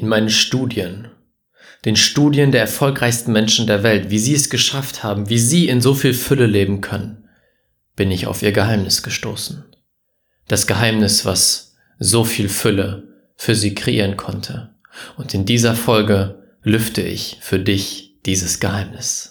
in meinen Studien, den Studien der erfolgreichsten Menschen der Welt, wie sie es geschafft haben, wie sie in so viel Fülle leben können, bin ich auf ihr Geheimnis gestoßen. Das Geheimnis, was so viel Fülle für sie kreieren konnte. Und in dieser Folge lüfte ich für dich dieses Geheimnis.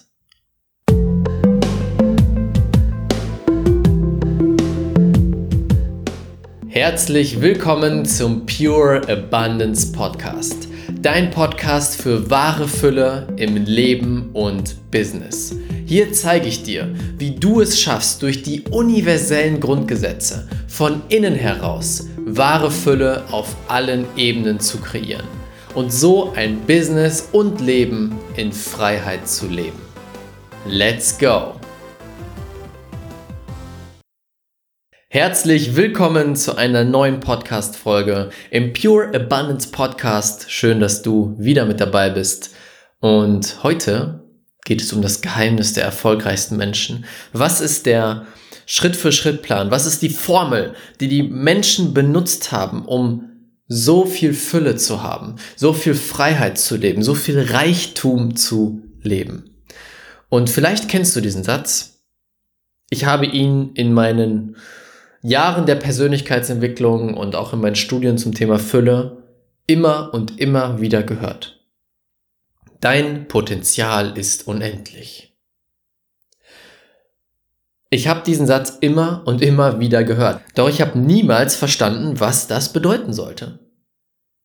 Herzlich willkommen zum Pure Abundance Podcast. Dein Podcast für wahre Fülle im Leben und Business. Hier zeige ich dir, wie du es schaffst, durch die universellen Grundgesetze von innen heraus wahre Fülle auf allen Ebenen zu kreieren und so ein Business und Leben in Freiheit zu leben. Let's go! Herzlich willkommen zu einer neuen Podcast-Folge im Pure Abundance Podcast. Schön, dass du wieder mit dabei bist. Und heute geht es um das Geheimnis der erfolgreichsten Menschen. Was ist der Schritt-für-Schritt-Plan? Was ist die Formel, die die Menschen benutzt haben, um so viel Fülle zu haben, so viel Freiheit zu leben, so viel Reichtum zu leben? Und vielleicht kennst du diesen Satz. Ich habe ihn in meinen Jahren der Persönlichkeitsentwicklung und auch in meinen Studien zum Thema Fülle immer und immer wieder gehört. Dein Potenzial ist unendlich. Ich habe diesen Satz immer und immer wieder gehört, doch ich habe niemals verstanden, was das bedeuten sollte.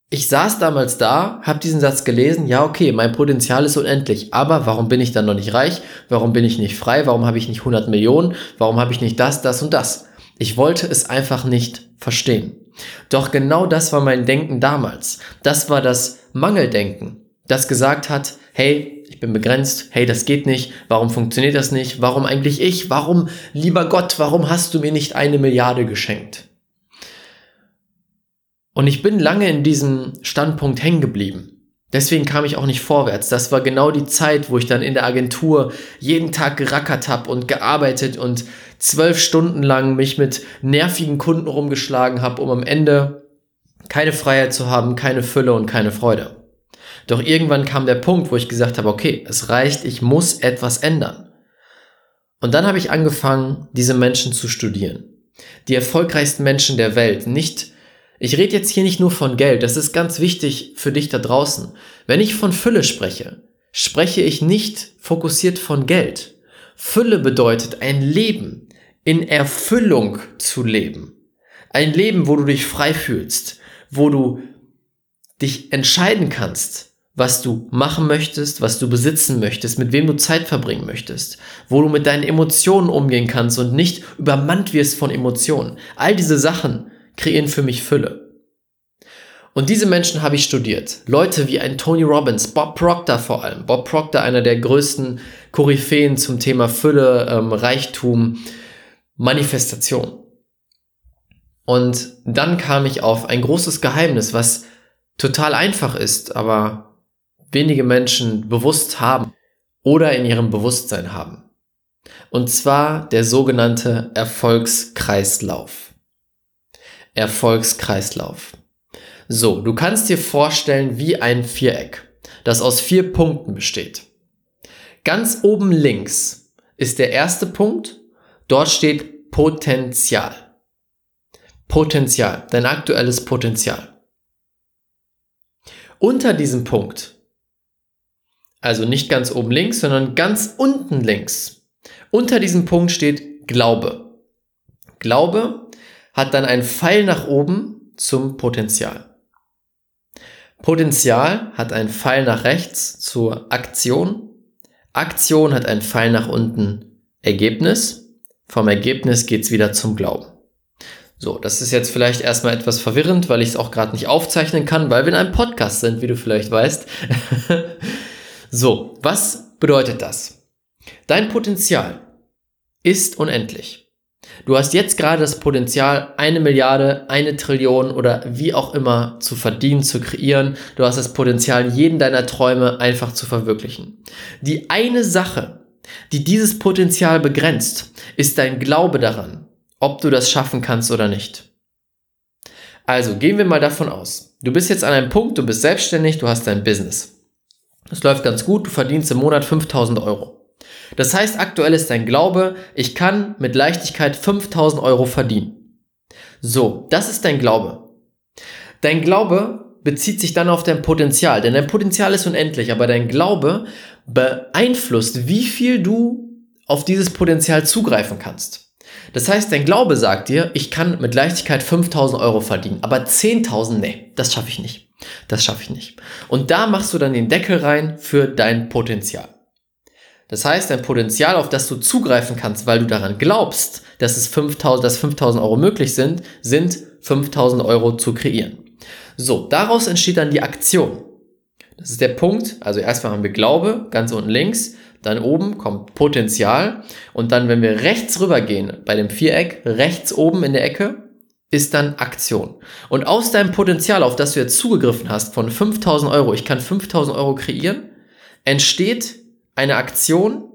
Ich saß damals da, habe diesen Satz gelesen, ja okay, mein Potenzial ist unendlich, aber warum bin ich dann noch nicht reich? Warum bin ich nicht frei? Warum habe ich nicht 100 Millionen? Warum habe ich nicht das, das und das? Ich wollte es einfach nicht verstehen. Doch genau das war mein Denken damals. Das war das Mangeldenken, das gesagt hat, hey, ich bin begrenzt, hey, das geht nicht, warum funktioniert das nicht, warum eigentlich ich, warum, lieber Gott, warum hast du mir nicht eine Milliarde geschenkt? Und ich bin lange in diesem Standpunkt hängen geblieben. Deswegen kam ich auch nicht vorwärts. Das war genau die Zeit, wo ich dann in der Agentur jeden Tag gerackert habe und gearbeitet und zwölf Stunden lang mich mit nervigen Kunden rumgeschlagen habe, um am Ende keine Freiheit zu haben, keine Fülle und keine Freude. Doch irgendwann kam der Punkt, wo ich gesagt habe, okay, es reicht, ich muss etwas ändern. Und dann habe ich angefangen, diese Menschen zu studieren. Die erfolgreichsten Menschen der Welt, nicht ich rede jetzt hier nicht nur von Geld, das ist ganz wichtig für dich da draußen. Wenn ich von Fülle spreche, spreche ich nicht fokussiert von Geld. Fülle bedeutet ein Leben in Erfüllung zu leben. Ein Leben, wo du dich frei fühlst, wo du dich entscheiden kannst, was du machen möchtest, was du besitzen möchtest, mit wem du Zeit verbringen möchtest, wo du mit deinen Emotionen umgehen kannst und nicht übermannt wirst von Emotionen. All diese Sachen kreieren für mich Fülle. Und diese Menschen habe ich studiert. Leute wie ein Tony Robbins, Bob Proctor vor allem. Bob Proctor, einer der größten Koryphäen zum Thema Fülle, ähm, Reichtum, Manifestation. Und dann kam ich auf ein großes Geheimnis, was total einfach ist, aber wenige Menschen bewusst haben oder in ihrem Bewusstsein haben. Und zwar der sogenannte Erfolgskreislauf. Erfolgskreislauf. So, du kannst dir vorstellen wie ein Viereck, das aus vier Punkten besteht. Ganz oben links ist der erste Punkt. Dort steht Potenzial. Potenzial, dein aktuelles Potenzial. Unter diesem Punkt, also nicht ganz oben links, sondern ganz unten links, unter diesem Punkt steht Glaube. Glaube hat dann einen Pfeil nach oben zum Potenzial. Potenzial hat einen Pfeil nach rechts zur Aktion. Aktion hat einen Pfeil nach unten Ergebnis. Vom Ergebnis geht's wieder zum Glauben. So, das ist jetzt vielleicht erstmal etwas verwirrend, weil ich es auch gerade nicht aufzeichnen kann, weil wir in einem Podcast sind, wie du vielleicht weißt. so, was bedeutet das? Dein Potenzial ist unendlich. Du hast jetzt gerade das Potenzial, eine Milliarde, eine Trillion oder wie auch immer zu verdienen, zu kreieren. Du hast das Potenzial, jeden deiner Träume einfach zu verwirklichen. Die eine Sache, die dieses Potenzial begrenzt, ist dein Glaube daran, ob du das schaffen kannst oder nicht. Also gehen wir mal davon aus. Du bist jetzt an einem Punkt, du bist selbstständig, du hast dein Business. Es läuft ganz gut, du verdienst im Monat 5000 Euro. Das heißt, aktuell ist dein Glaube, ich kann mit Leichtigkeit 5000 Euro verdienen. So, das ist dein Glaube. Dein Glaube bezieht sich dann auf dein Potenzial, denn dein Potenzial ist unendlich, aber dein Glaube beeinflusst, wie viel du auf dieses Potenzial zugreifen kannst. Das heißt, dein Glaube sagt dir, ich kann mit Leichtigkeit 5000 Euro verdienen, aber 10.000, nee, das schaffe ich nicht. Das schaffe ich nicht. Und da machst du dann den Deckel rein für dein Potenzial. Das heißt, dein Potenzial, auf das du zugreifen kannst, weil du daran glaubst, dass es 5000, dass 5000 Euro möglich sind, sind 5000 Euro zu kreieren. So, daraus entsteht dann die Aktion. Das ist der Punkt. Also erstmal haben wir Glaube, ganz unten links. Dann oben kommt Potenzial. Und dann, wenn wir rechts rüber gehen, bei dem Viereck, rechts oben in der Ecke, ist dann Aktion. Und aus deinem Potenzial, auf das du jetzt zugegriffen hast, von 5000 Euro, ich kann 5000 Euro kreieren, entsteht eine Aktion,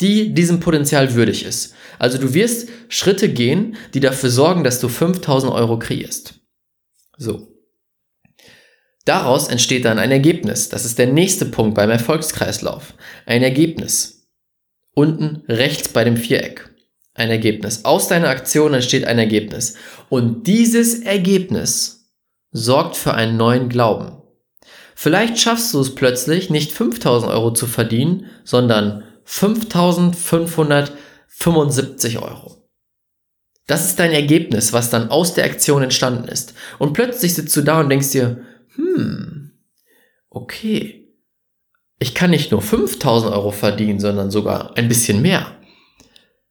die diesem Potenzial würdig ist. Also du wirst Schritte gehen, die dafür sorgen, dass du 5000 Euro kreierst. So. Daraus entsteht dann ein Ergebnis. Das ist der nächste Punkt beim Erfolgskreislauf. Ein Ergebnis. Unten rechts bei dem Viereck. Ein Ergebnis. Aus deiner Aktion entsteht ein Ergebnis. Und dieses Ergebnis sorgt für einen neuen Glauben. Vielleicht schaffst du es plötzlich, nicht 5000 Euro zu verdienen, sondern 5575 Euro. Das ist dein Ergebnis, was dann aus der Aktion entstanden ist. Und plötzlich sitzt du da und denkst dir, hm, okay, ich kann nicht nur 5000 Euro verdienen, sondern sogar ein bisschen mehr.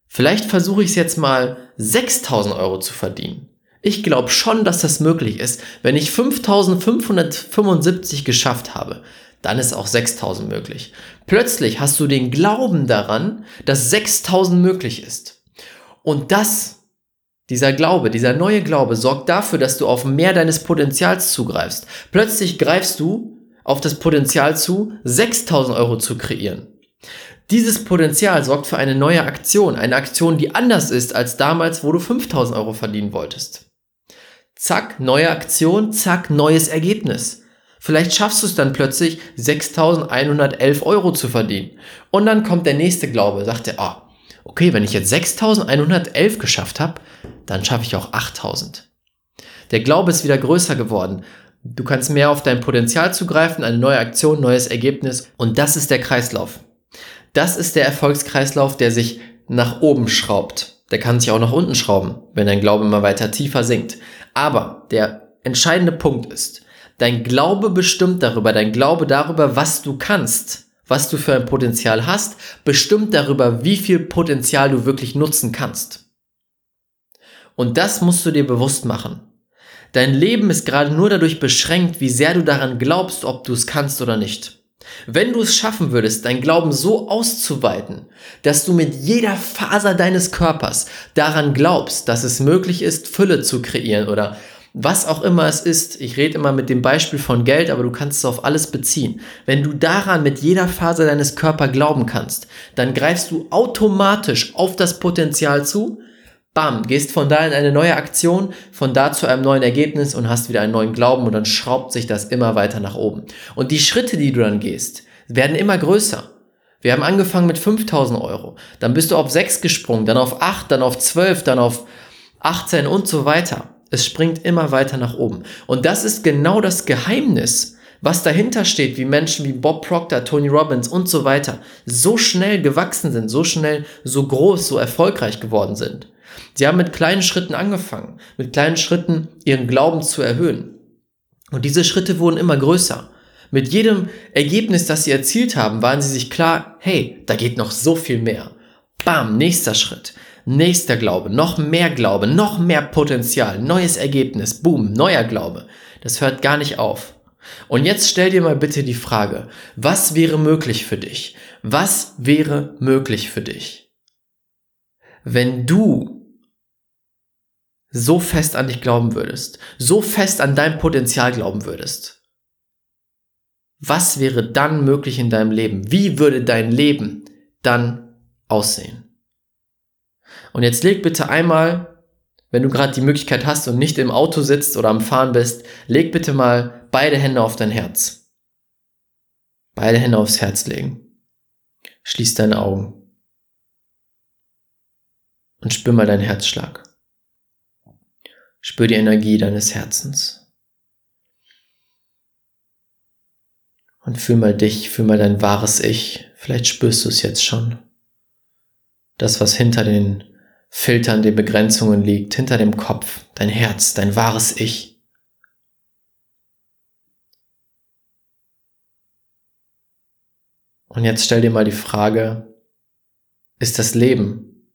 Vielleicht versuche ich es jetzt mal 6000 Euro zu verdienen. Ich glaube schon, dass das möglich ist. Wenn ich 5575 geschafft habe, dann ist auch 6000 möglich. Plötzlich hast du den Glauben daran, dass 6000 möglich ist. Und das dieser Glaube, dieser neue Glaube sorgt dafür, dass du auf mehr deines Potenzials zugreifst. Plötzlich greifst du auf das Potenzial zu, 6000 Euro zu kreieren. Dieses Potenzial sorgt für eine neue Aktion, eine Aktion, die anders ist als damals, wo du 5000 Euro verdienen wolltest. Zack, neue Aktion, zack, neues Ergebnis. Vielleicht schaffst du es dann plötzlich, 6111 Euro zu verdienen. Und dann kommt der nächste Glaube, sagt er, ah, okay, wenn ich jetzt 6111 geschafft habe, dann schaffe ich auch 8000. Der Glaube ist wieder größer geworden. Du kannst mehr auf dein Potenzial zugreifen, eine neue Aktion, neues Ergebnis und das ist der Kreislauf. Das ist der Erfolgskreislauf, der sich nach oben schraubt. Der kann sich auch nach unten schrauben, wenn dein Glaube immer weiter tiefer sinkt. Aber der entscheidende Punkt ist, dein Glaube bestimmt darüber, dein Glaube darüber, was du kannst, was du für ein Potenzial hast, bestimmt darüber, wie viel Potenzial du wirklich nutzen kannst. Und das musst du dir bewusst machen. Dein Leben ist gerade nur dadurch beschränkt, wie sehr du daran glaubst, ob du es kannst oder nicht. Wenn du es schaffen würdest, dein Glauben so auszuweiten, dass du mit jeder Faser deines Körpers daran glaubst, dass es möglich ist, Fülle zu kreieren oder was auch immer es ist, ich rede immer mit dem Beispiel von Geld, aber du kannst es auf alles beziehen. Wenn du daran mit jeder Faser deines Körpers glauben kannst, dann greifst du automatisch auf das Potenzial zu, Bam, gehst von da in eine neue Aktion, von da zu einem neuen Ergebnis und hast wieder einen neuen Glauben und dann schraubt sich das immer weiter nach oben. Und die Schritte, die du dann gehst, werden immer größer. Wir haben angefangen mit 5000 Euro, dann bist du auf 6 gesprungen, dann auf 8, dann auf 12, dann auf 18 und so weiter. Es springt immer weiter nach oben. Und das ist genau das Geheimnis, was dahinter steht, wie Menschen wie Bob Proctor, Tony Robbins und so weiter so schnell gewachsen sind, so schnell, so groß, so erfolgreich geworden sind. Sie haben mit kleinen Schritten angefangen, mit kleinen Schritten ihren Glauben zu erhöhen. Und diese Schritte wurden immer größer. Mit jedem Ergebnis, das sie erzielt haben, waren sie sich klar, hey, da geht noch so viel mehr. Bam, nächster Schritt. Nächster Glaube, noch mehr Glaube, noch mehr Potenzial, neues Ergebnis, boom, neuer Glaube. Das hört gar nicht auf. Und jetzt stell dir mal bitte die Frage, was wäre möglich für dich? Was wäre möglich für dich? Wenn du so fest an dich glauben würdest, so fest an dein Potenzial glauben würdest, was wäre dann möglich in deinem Leben? Wie würde dein Leben dann aussehen? Und jetzt leg bitte einmal, wenn du gerade die Möglichkeit hast und nicht im Auto sitzt oder am Fahren bist, leg bitte mal beide Hände auf dein Herz. Beide Hände aufs Herz legen. Schließ deine Augen. Und spür mal deinen Herzschlag. Spür die Energie deines Herzens. Und fühl mal dich, fühl mal dein wahres Ich. Vielleicht spürst du es jetzt schon. Das, was hinter den Filtern, den Begrenzungen liegt, hinter dem Kopf, dein Herz, dein wahres Ich. Und jetzt stell dir mal die Frage, ist das Leben,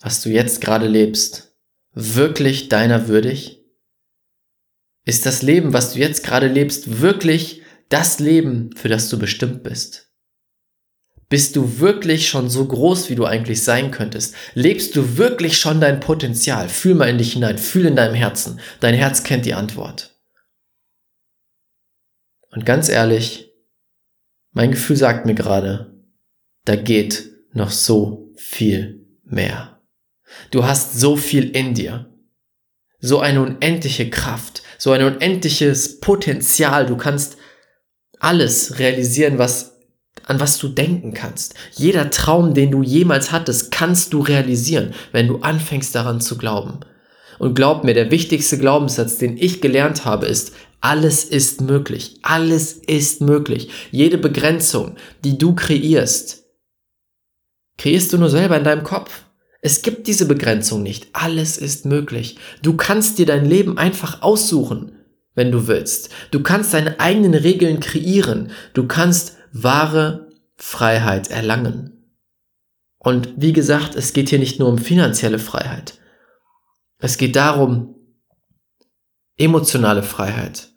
was du jetzt gerade lebst, wirklich deiner würdig? Ist das Leben, was du jetzt gerade lebst, wirklich das Leben, für das du bestimmt bist? Bist du wirklich schon so groß, wie du eigentlich sein könntest? Lebst du wirklich schon dein Potenzial? Fühl mal in dich hinein, fühl in deinem Herzen. Dein Herz kennt die Antwort. Und ganz ehrlich, mein Gefühl sagt mir gerade, da geht noch so viel mehr. Du hast so viel in dir. So eine unendliche Kraft, so ein unendliches Potenzial. Du kannst alles realisieren, was an was du denken kannst. Jeder Traum, den du jemals hattest, kannst du realisieren, wenn du anfängst daran zu glauben. Und glaub mir, der wichtigste Glaubenssatz, den ich gelernt habe, ist, alles ist möglich. Alles ist möglich. Jede Begrenzung, die du kreierst, kreierst du nur selber in deinem Kopf. Es gibt diese Begrenzung nicht. Alles ist möglich. Du kannst dir dein Leben einfach aussuchen, wenn du willst. Du kannst deine eigenen Regeln kreieren. Du kannst wahre Freiheit erlangen. Und wie gesagt, es geht hier nicht nur um finanzielle Freiheit. Es geht darum, emotionale Freiheit,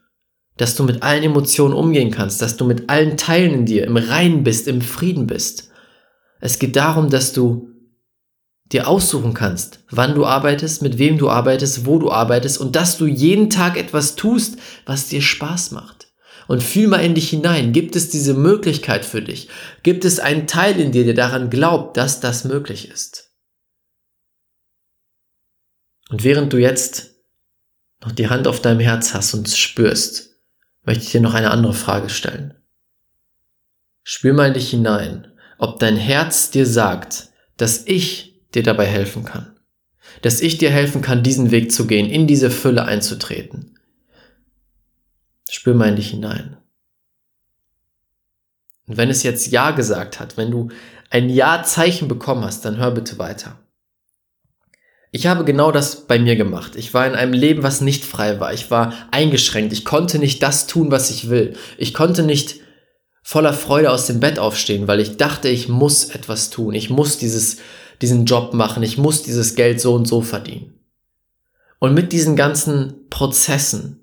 dass du mit allen Emotionen umgehen kannst, dass du mit allen Teilen in dir im Reinen bist, im Frieden bist. Es geht darum, dass du dir aussuchen kannst, wann du arbeitest, mit wem du arbeitest, wo du arbeitest und dass du jeden Tag etwas tust, was dir Spaß macht und fühl mal in dich hinein. Gibt es diese Möglichkeit für dich? Gibt es einen Teil in dir, der daran glaubt, dass das möglich ist? Und während du jetzt noch die Hand auf deinem Herz hast und es spürst, möchte ich dir noch eine andere Frage stellen. Spür mal in dich hinein, ob dein Herz dir sagt, dass ich dir dabei helfen kann. Dass ich dir helfen kann, diesen Weg zu gehen, in diese Fülle einzutreten. Spür mal in dich hinein. Und wenn es jetzt Ja gesagt hat, wenn du ein Ja-Zeichen bekommen hast, dann hör bitte weiter. Ich habe genau das bei mir gemacht. Ich war in einem Leben, was nicht frei war. Ich war eingeschränkt. Ich konnte nicht das tun, was ich will. Ich konnte nicht voller Freude aus dem Bett aufstehen, weil ich dachte, ich muss etwas tun. Ich muss dieses, diesen Job machen. Ich muss dieses Geld so und so verdienen. Und mit diesen ganzen Prozessen,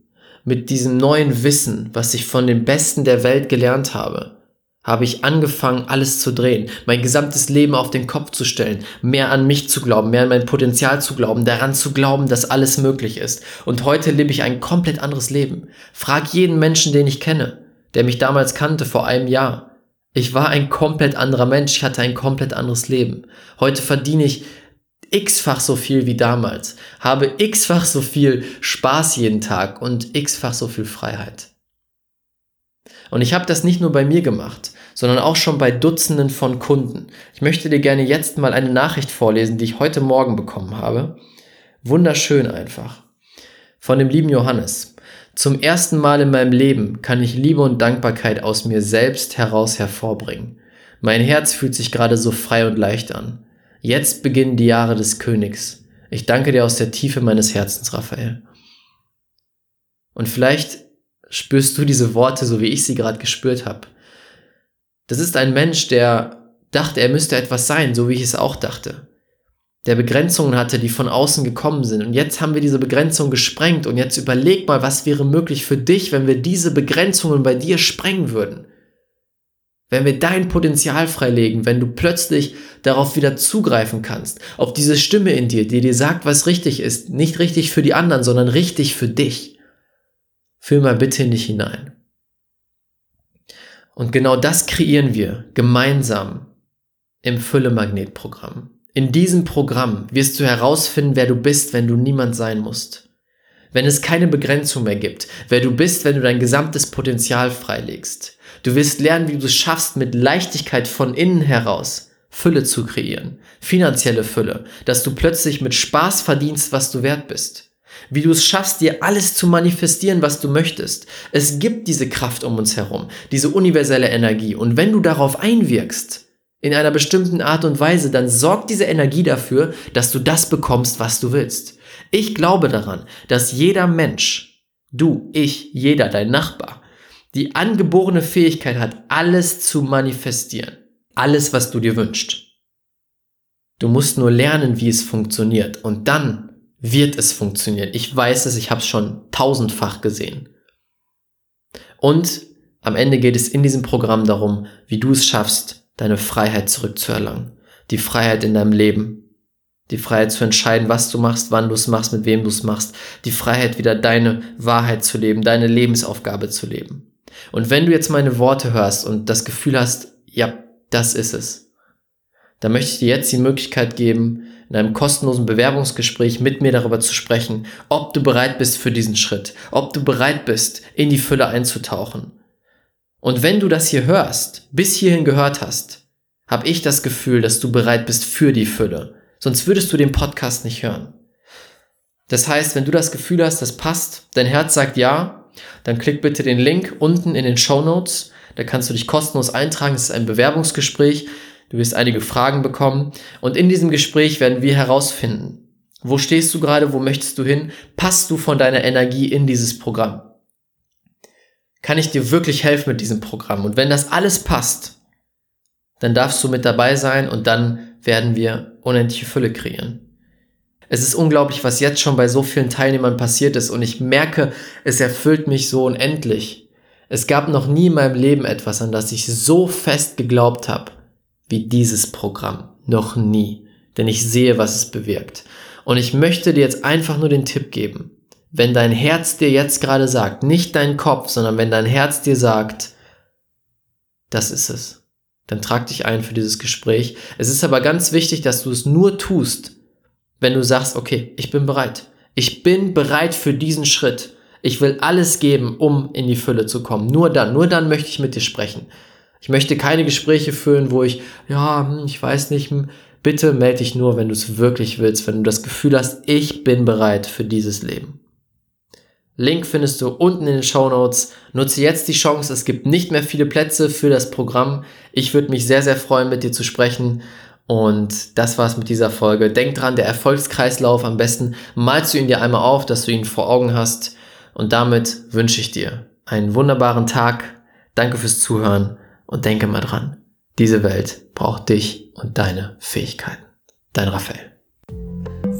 mit diesem neuen Wissen, was ich von den Besten der Welt gelernt habe, habe ich angefangen, alles zu drehen, mein gesamtes Leben auf den Kopf zu stellen, mehr an mich zu glauben, mehr an mein Potenzial zu glauben, daran zu glauben, dass alles möglich ist. Und heute lebe ich ein komplett anderes Leben. Frag jeden Menschen, den ich kenne, der mich damals kannte, vor einem Jahr. Ich war ein komplett anderer Mensch, ich hatte ein komplett anderes Leben. Heute verdiene ich x-fach so viel wie damals, habe x-fach so viel Spaß jeden Tag und x-fach so viel Freiheit. Und ich habe das nicht nur bei mir gemacht, sondern auch schon bei Dutzenden von Kunden. Ich möchte dir gerne jetzt mal eine Nachricht vorlesen, die ich heute Morgen bekommen habe. Wunderschön einfach. Von dem lieben Johannes. Zum ersten Mal in meinem Leben kann ich Liebe und Dankbarkeit aus mir selbst heraus hervorbringen. Mein Herz fühlt sich gerade so frei und leicht an. Jetzt beginnen die Jahre des Königs. Ich danke dir aus der Tiefe meines Herzens, Raphael. Und vielleicht spürst du diese Worte, so wie ich sie gerade gespürt habe. Das ist ein Mensch, der dachte, er müsste etwas sein, so wie ich es auch dachte. Der Begrenzungen hatte, die von außen gekommen sind. Und jetzt haben wir diese Begrenzung gesprengt. Und jetzt überleg mal, was wäre möglich für dich, wenn wir diese Begrenzungen bei dir sprengen würden. Wenn wir dein Potenzial freilegen, wenn du plötzlich darauf wieder zugreifen kannst, auf diese Stimme in dir, die dir sagt, was richtig ist, nicht richtig für die anderen, sondern richtig für dich. Fühl mal bitte in dich hinein. Und genau das kreieren wir gemeinsam im Fülle-Magnet-Programm. In diesem Programm wirst du herausfinden, wer du bist, wenn du niemand sein musst. Wenn es keine Begrenzung mehr gibt, wer du bist, wenn du dein gesamtes Potenzial freilegst. Du wirst lernen, wie du es schaffst, mit Leichtigkeit von innen heraus Fülle zu kreieren, finanzielle Fülle, dass du plötzlich mit Spaß verdienst, was du wert bist wie du es schaffst, dir alles zu manifestieren, was du möchtest. Es gibt diese Kraft um uns herum, diese universelle Energie. Und wenn du darauf einwirkst, in einer bestimmten Art und Weise, dann sorgt diese Energie dafür, dass du das bekommst, was du willst. Ich glaube daran, dass jeder Mensch, du, ich, jeder, dein Nachbar, die angeborene Fähigkeit hat, alles zu manifestieren. Alles, was du dir wünschst. Du musst nur lernen, wie es funktioniert. Und dann wird es funktionieren. Ich weiß es, ich habe es schon tausendfach gesehen. Und am Ende geht es in diesem Programm darum, wie du es schaffst, deine Freiheit zurückzuerlangen. Die Freiheit in deinem Leben. Die Freiheit zu entscheiden, was du machst, wann du es machst, mit wem du es machst. Die Freiheit, wieder deine Wahrheit zu leben, deine Lebensaufgabe zu leben. Und wenn du jetzt meine Worte hörst und das Gefühl hast, ja, das ist es, dann möchte ich dir jetzt die Möglichkeit geben, in einem kostenlosen Bewerbungsgespräch mit mir darüber zu sprechen, ob du bereit bist für diesen Schritt, ob du bereit bist, in die Fülle einzutauchen. Und wenn du das hier hörst, bis hierhin gehört hast, habe ich das Gefühl, dass du bereit bist für die Fülle. Sonst würdest du den Podcast nicht hören. Das heißt, wenn du das Gefühl hast, das passt, dein Herz sagt ja, dann klick bitte den Link unten in den Show Notes. Da kannst du dich kostenlos eintragen. Es ist ein Bewerbungsgespräch. Du wirst einige Fragen bekommen und in diesem Gespräch werden wir herausfinden, wo stehst du gerade, wo möchtest du hin, passt du von deiner Energie in dieses Programm. Kann ich dir wirklich helfen mit diesem Programm? Und wenn das alles passt, dann darfst du mit dabei sein und dann werden wir unendliche Fülle kreieren. Es ist unglaublich, was jetzt schon bei so vielen Teilnehmern passiert ist und ich merke, es erfüllt mich so unendlich. Es gab noch nie in meinem Leben etwas, an das ich so fest geglaubt habe wie dieses Programm. Noch nie. Denn ich sehe, was es bewirkt. Und ich möchte dir jetzt einfach nur den Tipp geben. Wenn dein Herz dir jetzt gerade sagt, nicht dein Kopf, sondern wenn dein Herz dir sagt, das ist es, dann trag dich ein für dieses Gespräch. Es ist aber ganz wichtig, dass du es nur tust, wenn du sagst, okay, ich bin bereit. Ich bin bereit für diesen Schritt. Ich will alles geben, um in die Fülle zu kommen. Nur dann, nur dann möchte ich mit dir sprechen. Ich möchte keine Gespräche führen, wo ich, ja, hm, ich weiß nicht, hm, bitte melde dich nur, wenn du es wirklich willst, wenn du das Gefühl hast, ich bin bereit für dieses Leben. Link findest du unten in den Show Notes. Nutze jetzt die Chance, es gibt nicht mehr viele Plätze für das Programm. Ich würde mich sehr, sehr freuen, mit dir zu sprechen. Und das war's mit dieser Folge. Denk dran, der Erfolgskreislauf, am besten malst du ihn dir einmal auf, dass du ihn vor Augen hast. Und damit wünsche ich dir einen wunderbaren Tag. Danke fürs Zuhören und denke mal dran, diese Welt braucht dich und deine Fähigkeiten. Dein Raphael.